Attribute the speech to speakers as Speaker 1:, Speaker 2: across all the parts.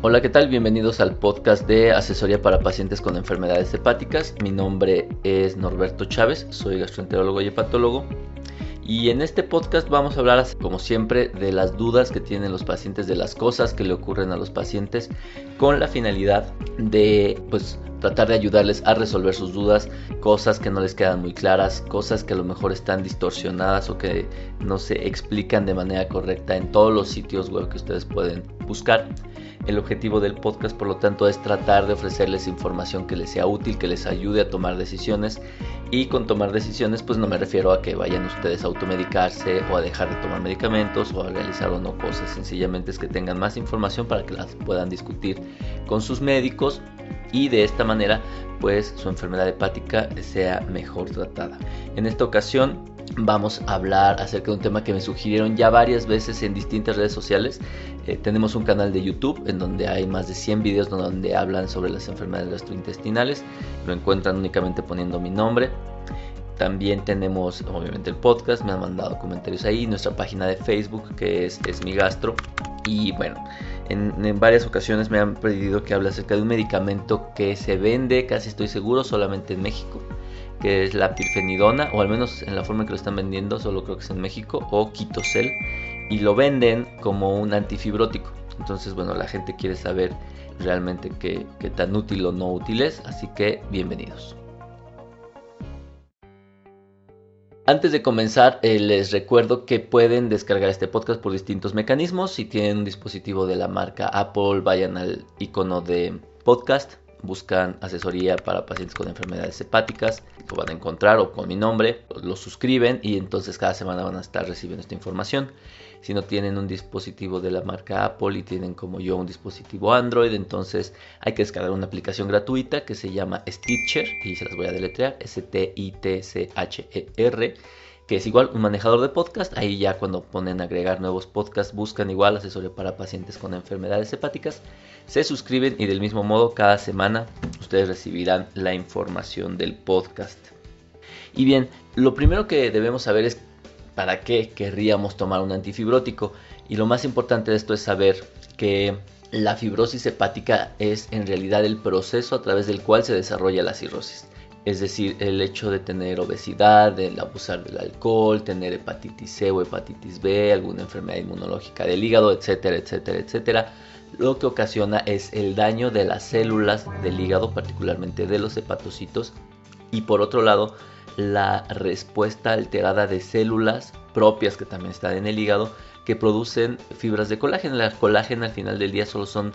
Speaker 1: Hola, ¿qué tal? Bienvenidos al podcast de asesoría para pacientes con enfermedades hepáticas. Mi nombre es Norberto Chávez, soy gastroenterólogo y hepatólogo. Y en este podcast vamos a hablar, como siempre, de las dudas que tienen los pacientes, de las cosas que le ocurren a los pacientes, con la finalidad de, pues, tratar de ayudarles a resolver sus dudas, cosas que no les quedan muy claras, cosas que a lo mejor están distorsionadas o que no se explican de manera correcta en todos los sitios web que ustedes pueden buscar. El objetivo del podcast, por lo tanto, es tratar de ofrecerles información que les sea útil, que les ayude a tomar decisiones. Y con tomar decisiones, pues no me refiero a que vayan ustedes a automedicarse o a dejar de tomar medicamentos o a realizar o no cosas. Sencillamente es que tengan más información para que las puedan discutir con sus médicos y de esta manera, pues su enfermedad hepática sea mejor tratada. En esta ocasión vamos a hablar acerca de un tema que me sugirieron ya varias veces en distintas redes sociales. Eh, tenemos un canal de YouTube en donde hay más de 100 videos donde hablan sobre las enfermedades gastrointestinales. Lo encuentran únicamente poniendo mi nombre. También tenemos obviamente el podcast, me han mandado comentarios ahí, nuestra página de Facebook que es, es mi gastro. Y bueno, en, en, varias ocasiones me han pedido que hable acerca de un medicamento que se vende, casi estoy seguro, solamente en México que es la pirfenidona, o al menos en la forma que lo están vendiendo, solo creo que es en México, o Quitocel, y lo venden como un antifibrótico. Entonces, bueno, la gente quiere saber realmente qué, qué tan útil o no útil es, así que bienvenidos. Antes de comenzar, eh, les recuerdo que pueden descargar este podcast por distintos mecanismos. Si tienen un dispositivo de la marca Apple, vayan al icono de podcast buscan asesoría para pacientes con enfermedades hepáticas, lo van a encontrar o con mi nombre, lo suscriben y entonces cada semana van a estar recibiendo esta información. Si no tienen un dispositivo de la marca Apple y tienen como yo un dispositivo Android, entonces hay que descargar una aplicación gratuita que se llama Stitcher y se las voy a deletrear, S-T-I-T-C-H-E-R que es igual un manejador de podcast. Ahí ya cuando ponen agregar nuevos podcasts buscan igual asesoría para pacientes con enfermedades hepáticas. Se suscriben y del mismo modo cada semana ustedes recibirán la información del podcast. Y bien, lo primero que debemos saber es para qué querríamos tomar un antifibrótico. Y lo más importante de esto es saber que la fibrosis hepática es en realidad el proceso a través del cual se desarrolla la cirrosis es decir, el hecho de tener obesidad, el abusar del alcohol, tener hepatitis C o hepatitis B, alguna enfermedad inmunológica del hígado, etcétera, etcétera, etcétera, lo que ocasiona es el daño de las células del hígado, particularmente de los hepatocitos, y por otro lado, la respuesta alterada de células propias que también están en el hígado que producen fibras de colágeno. La colágeno al final del día solo son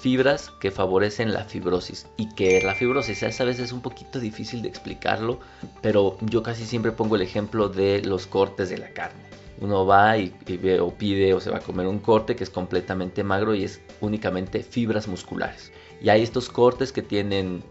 Speaker 1: fibras que favorecen la fibrosis. ¿Y que la fibrosis? A veces es un poquito difícil de explicarlo, pero yo casi siempre pongo el ejemplo de los cortes de la carne. Uno va y, ve o pide o se va a comer un corte que es completamente magro y es únicamente fibras musculares. Y hay estos cortes que tienen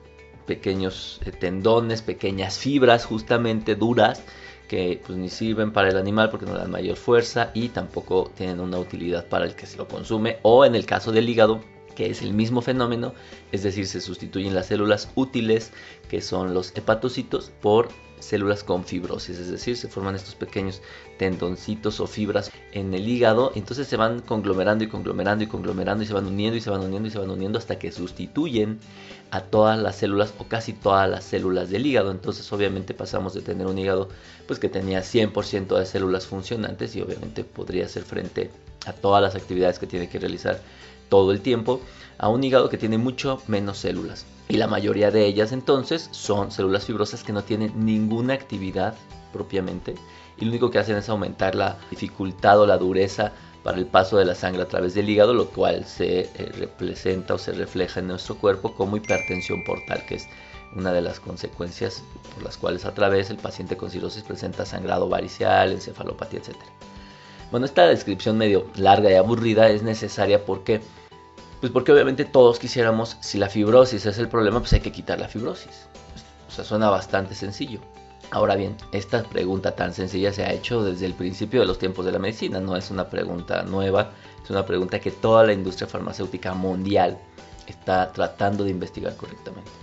Speaker 1: pequeños eh, tendones, pequeñas fibras justamente duras que pues ni sirven para el animal porque no dan mayor fuerza y tampoco tienen una utilidad para el que se lo consume. O en el caso del hígado que es el mismo fenómeno, es decir, se sustituyen las células útiles, que son los hepatocitos, por células con fibrosis, es decir, se forman estos pequeños tendoncitos o fibras en el hígado, entonces se van conglomerando y conglomerando y conglomerando y se van uniendo y se van uniendo y se van uniendo hasta que sustituyen a todas las células o casi todas las células del hígado, entonces obviamente pasamos de tener un hígado pues que tenía 100% de células funcionantes y obviamente podría hacer frente a todas las actividades que tiene que realizar todo el tiempo a un hígado que tiene mucho menos células. Y la mayoría de ellas entonces son células fibrosas que no tienen ninguna actividad propiamente y lo único que hacen es aumentar la dificultad o la dureza para el paso de la sangre a través del hígado, lo cual se eh, representa o se refleja en nuestro cuerpo como hipertensión portal, que es una de las consecuencias por las cuales a través el paciente con cirrosis presenta sangrado varicial, encefalopatía, etc. Bueno, esta descripción medio larga y aburrida es necesaria porque pues porque obviamente todos quisiéramos, si la fibrosis es el problema, pues hay que quitar la fibrosis. O sea, suena bastante sencillo. Ahora bien, esta pregunta tan sencilla se ha hecho desde el principio de los tiempos de la medicina, no es una pregunta nueva, es una pregunta que toda la industria farmacéutica mundial está tratando de investigar correctamente.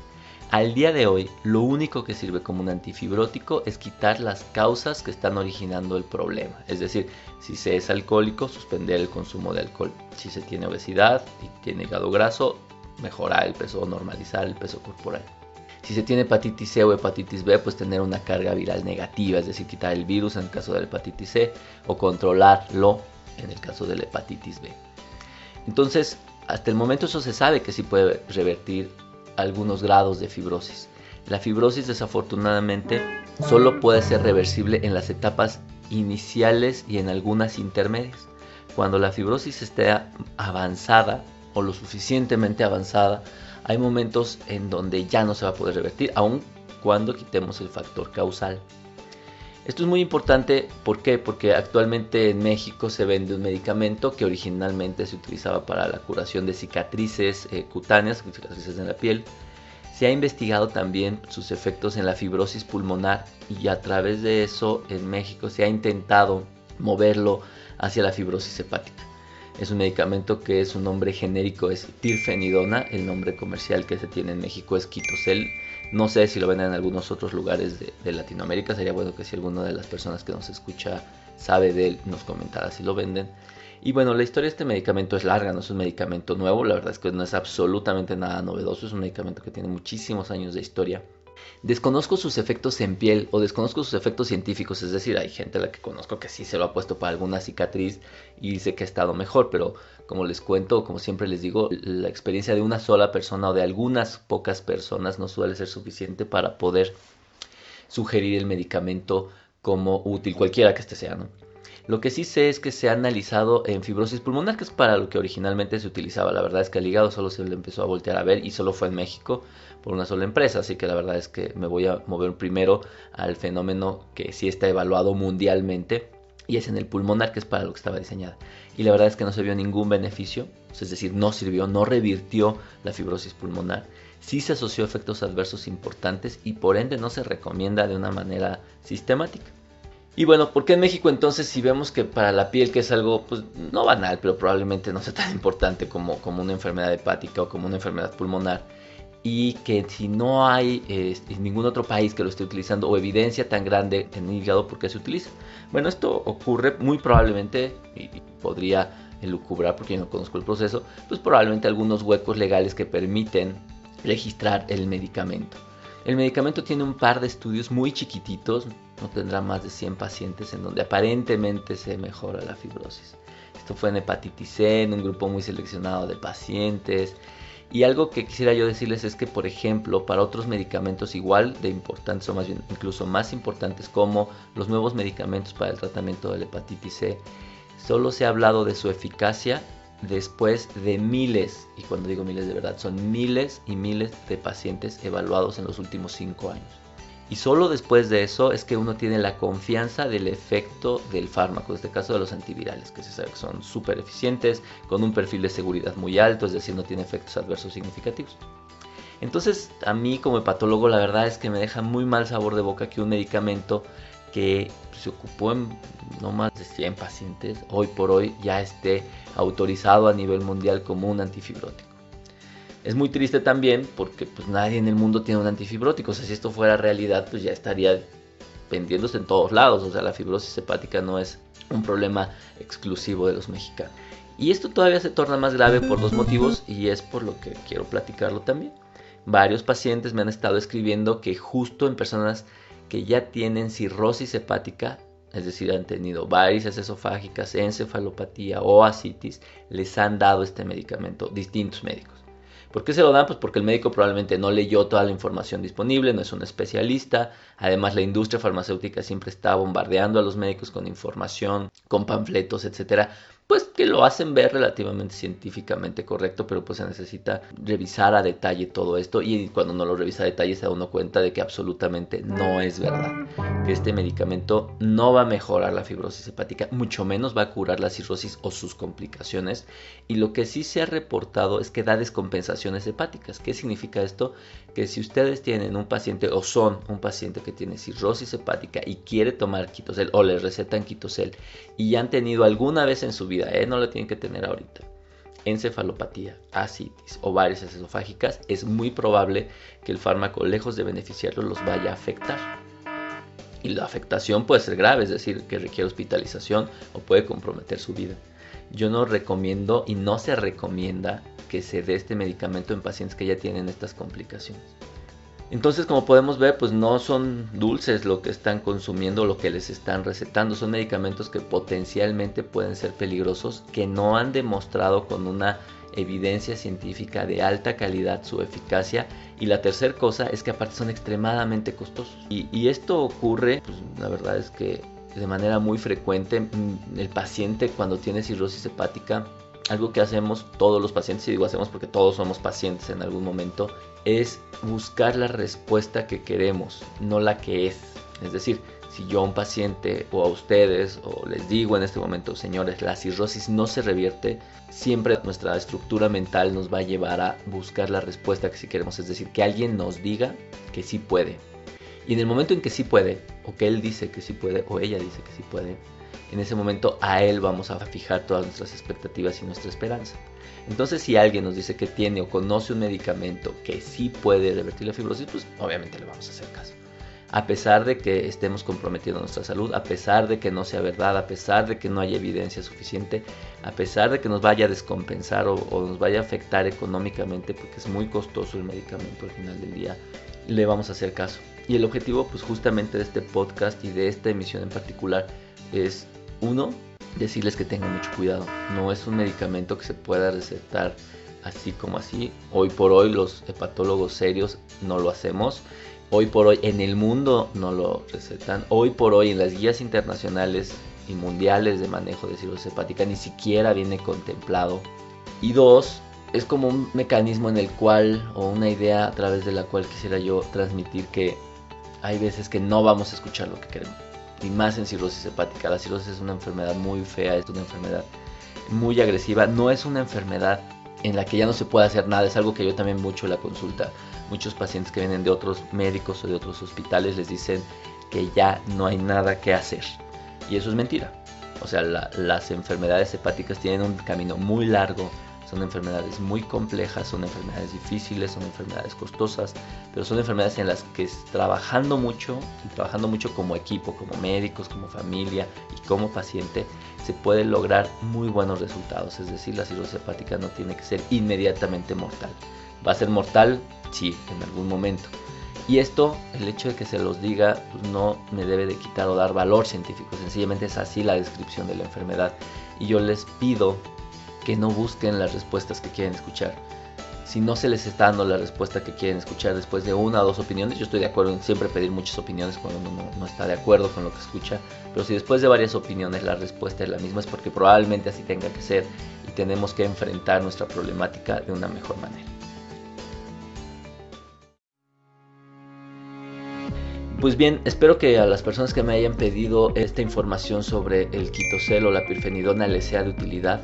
Speaker 1: Al día de hoy, lo único que sirve como un antifibrótico es quitar las causas que están originando el problema. Es decir, si se es alcohólico, suspender el consumo de alcohol. Si se tiene obesidad y tiene hígado graso, mejorar el peso o normalizar el peso corporal. Si se tiene hepatitis C o hepatitis B, pues tener una carga viral negativa, es decir, quitar el virus en el caso de la hepatitis C o controlarlo en el caso de la hepatitis B. Entonces, hasta el momento eso se sabe que sí puede revertir algunos grados de fibrosis. La fibrosis desafortunadamente solo puede ser reversible en las etapas iniciales y en algunas intermedias. Cuando la fibrosis esté avanzada o lo suficientemente avanzada, hay momentos en donde ya no se va a poder revertir, aun cuando quitemos el factor causal. Esto es muy importante, ¿por qué? Porque actualmente en México se vende un medicamento que originalmente se utilizaba para la curación de cicatrices eh, cutáneas, cicatrices en la piel. Se ha investigado también sus efectos en la fibrosis pulmonar y a través de eso en México se ha intentado moverlo hacia la fibrosis hepática. Es un medicamento que su nombre genérico es tirfenidona, el nombre comercial que se tiene en México es Quitosel no sé si lo venden en algunos otros lugares de, Latinoamérica. Sería bueno que si alguna de las personas que nos escucha sabe de él, nos comentara si lo venden. Y bueno, la historia de este medicamento es larga, no es un medicamento nuevo, la verdad es que no es absolutamente nada novedoso, es un medicamento que tiene muchísimos años de historia. Desconozco sus efectos en piel o desconozco sus efectos científicos, es decir, hay gente a la que conozco que sí se lo ha puesto para alguna cicatriz y dice que ha estado mejor, pero como les cuento, como siempre les digo, la experiencia de una sola persona o de algunas pocas personas no suele ser suficiente para poder sugerir el medicamento como útil, cualquiera que este sea, ¿no? Lo que sí sé es que se ha analizado en fibrosis pulmonar, que es para lo que originalmente se utilizaba. La verdad es que el hígado solo se le empezó a voltear a ver y solo fue en México por una sola empresa. Así que la verdad es que me voy a mover primero al fenómeno que sí está evaluado mundialmente y es en el pulmonar, que es para lo que estaba diseñada. Y la verdad es que no se vio ningún beneficio, es decir, no sirvió, no revirtió la fibrosis pulmonar. Sí se asoció efectos adversos importantes y por ende no se recomienda de una manera sistemática. Y bueno, ¿por qué en México entonces si vemos que para la piel, que es algo pues no banal, pero probablemente no sea tan importante como, como una enfermedad hepática o como una enfermedad pulmonar, y que si no hay este, ningún otro país que lo esté utilizando o evidencia tan grande en el hígado, ¿por qué se utiliza? Bueno, esto ocurre muy probablemente, y podría elucubrar porque yo no conozco el proceso, pues probablemente algunos huecos legales que permiten registrar el medicamento. El medicamento tiene un par de estudios muy chiquititos, no tendrá más de 100 pacientes en donde aparentemente se mejora la fibrosis. Esto fue en hepatitis C, en un grupo muy seleccionado de pacientes. Y algo que quisiera yo decirles es que, por ejemplo, para otros medicamentos igual de importantes o más bien incluso más importantes como los nuevos medicamentos para el tratamiento de la hepatitis C, solo se ha hablado de su eficacia después de miles, y cuando digo miles de verdad, son miles y miles de pacientes evaluados en los últimos 5 años. Y solo después de eso es que uno tiene la confianza del efecto del fármaco, en este caso de los antivirales, que se sabe que son súper eficientes, con un perfil de seguridad muy alto, es decir, no tiene efectos adversos significativos. Entonces, a mí como hepatólogo, la verdad es que me deja muy mal sabor de boca que un medicamento que se ocupó en no más de 100 pacientes, hoy por hoy ya esté autorizado a nivel mundial como un antifibrótico. Es muy triste también porque pues nadie en el mundo tiene un antifibrótico, o sea, si esto fuera realidad pues ya estaría vendiéndose en todos lados, o sea, la fibrosis hepática no es un problema exclusivo de los mexicanos. Y esto todavía se torna más grave por dos motivos y es por lo que quiero platicarlo también. Varios pacientes me han estado escribiendo que justo en personas que ya tienen cirrosis hepática, es decir, han tenido varices esofágicas, encefalopatía o asitis, les han dado este medicamento, distintos médicos. ¿Por qué se lo dan? Pues porque el médico probablemente no leyó toda la información disponible, no es un especialista. Además, la industria farmacéutica siempre está bombardeando a los médicos con información, con panfletos, etcétera, pues que lo hacen ver relativamente científicamente correcto, pero pues se necesita revisar a detalle todo esto y cuando no lo revisa a detalle se da uno cuenta de que absolutamente no es verdad, que este medicamento no va a mejorar la fibrosis hepática, mucho menos va a curar la cirrosis o sus complicaciones y lo que sí se ha reportado es que da descompensaciones hepáticas. ¿Qué significa esto? Que si ustedes tienen un paciente o son un paciente que tiene cirrosis hepática y quiere tomar quitosel o le recetan quitosel y han tenido alguna vez en su vida ¿eh? no lo tienen que tener ahorita. encefalopatía, ascitis o varices esofágicas, es muy probable que el fármaco, lejos de beneficiarlos, los vaya a afectar. Y la afectación puede ser grave, es decir, que requiere hospitalización o puede comprometer su vida. Yo no recomiendo y no se recomienda que se dé este medicamento en pacientes que ya tienen estas complicaciones. Entonces, como podemos ver, pues no son dulces lo que están consumiendo, lo que les están recetando. Son medicamentos que potencialmente pueden ser peligrosos, que no han demostrado con una evidencia científica de alta calidad su eficacia. Y la tercera cosa es que aparte son extremadamente costosos. Y, esto ocurre, pues la verdad es que de manera muy frecuente, mm, el paciente cuando tiene cirrosis hepática algo que hacemos todos los pacientes, y digo hacemos porque todos somos pacientes en algún momento, es buscar la respuesta que queremos, no la que es. Es decir, si yo a un paciente o a ustedes o les digo en este momento, señores, la cirrosis no se revierte, siempre nuestra estructura mental nos va a llevar a buscar la respuesta que sí queremos, es decir, que alguien nos diga que sí puede. Y en el momento en que sí puede, o que él dice que sí puede, o ella dice que sí puede, en ese momento a Él vamos a fijar todas nuestras expectativas y nuestra esperanza. Entonces si alguien nos dice que tiene o conoce un medicamento que sí puede revertir la fibrosis, pues obviamente le vamos a hacer caso. A pesar de que estemos comprometiendo nuestra salud, a pesar de que no sea verdad, a pesar de que no haya evidencia suficiente, a pesar de que nos vaya a descompensar o, o nos vaya a afectar económicamente, porque es muy costoso el medicamento al final del día, le vamos a hacer caso. Y el objetivo pues justamente de este podcast y de esta emisión en particular es uno, decirles que tengan mucho cuidado. No es un medicamento que se pueda recetar así como así. Hoy por hoy los hepatólogos serios no lo hacemos. Hoy por hoy en el mundo no lo recetan. Hoy por hoy en las guías internacionales y mundiales de manejo de cirrosis hepática ni siquiera viene contemplado. Y dos, es como un mecanismo en el cual, o una idea a través de la cual quisiera yo transmitir que hay veces que no vamos a escuchar lo que queremos y más en cirrosis hepática. La cirrosis es una enfermedad muy fea, es una enfermedad muy agresiva, no es una enfermedad en la que ya no se puede hacer nada, es algo que yo también mucho la consulta. Muchos pacientes que vienen de otros médicos o de otros hospitales les dicen que ya no hay nada que hacer. Y eso es mentira. O sea, las enfermedades hepáticas tienen un camino muy largo son enfermedades muy complejas, son enfermedades difíciles, son enfermedades costosas, pero son enfermedades en las que trabajando mucho y trabajando mucho como equipo, como médicos, como familia y como paciente, se pueden lograr muy buenos resultados. Es decir, la cirrosis hepática no tiene que ser inmediatamente mortal. Va a ser mortal, sí, en algún momento. Y esto, el hecho de que se los diga, pues no me debe de quitar o dar valor científico. Sencillamente es así la descripción de la enfermedad. Y yo les pido que no busquen las respuestas que quieren escuchar. Si no se les está dando la respuesta que quieren escuchar después de una o dos opiniones, yo estoy de acuerdo en siempre pedir muchas opiniones cuando uno no, está de acuerdo con lo que escucha, pero si después de varias opiniones la respuesta es la misma es porque probablemente así tenga que ser y tenemos que enfrentar nuestra problemática de una mejor manera. Pues bien, espero que a las personas que me hayan pedido esta información sobre el quitocel o la pirfenidona les sea de utilidad.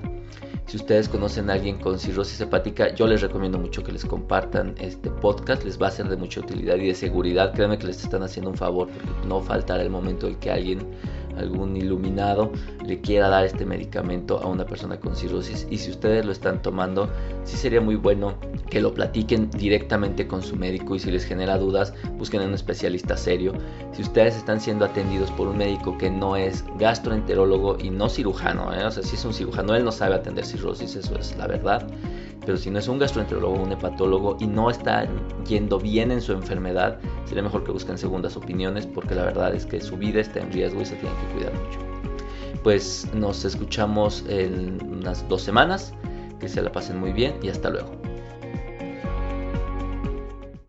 Speaker 1: Si ustedes conocen a alguien con cirrosis hepática, yo les recomiendo mucho que les compartan este podcast, les va a ser de mucha utilidad y de seguridad. Créanme que les están haciendo un favor porque no faltará el momento en que alguien algún iluminado le quiera dar este medicamento a una persona con cirrosis y si ustedes lo están tomando, sí sería muy bueno que lo platiquen directamente con su médico y si les genera dudas, busquen a un especialista serio. Si ustedes están siendo atendidos por un médico que no es gastroenterólogo y no cirujano, ¿eh? o sea, si es un cirujano, él no sabe atender cirrosis, eso es la verdad. Pero si no es un gastroenterólogo, un hepatólogo y no está yendo bien en su enfermedad, sería mejor que busquen segundas opiniones porque la verdad es que su vida está en riesgo y se tiene que cuidar mucho. Pues nos escuchamos en unas dos semanas, que se la pasen muy bien y hasta luego.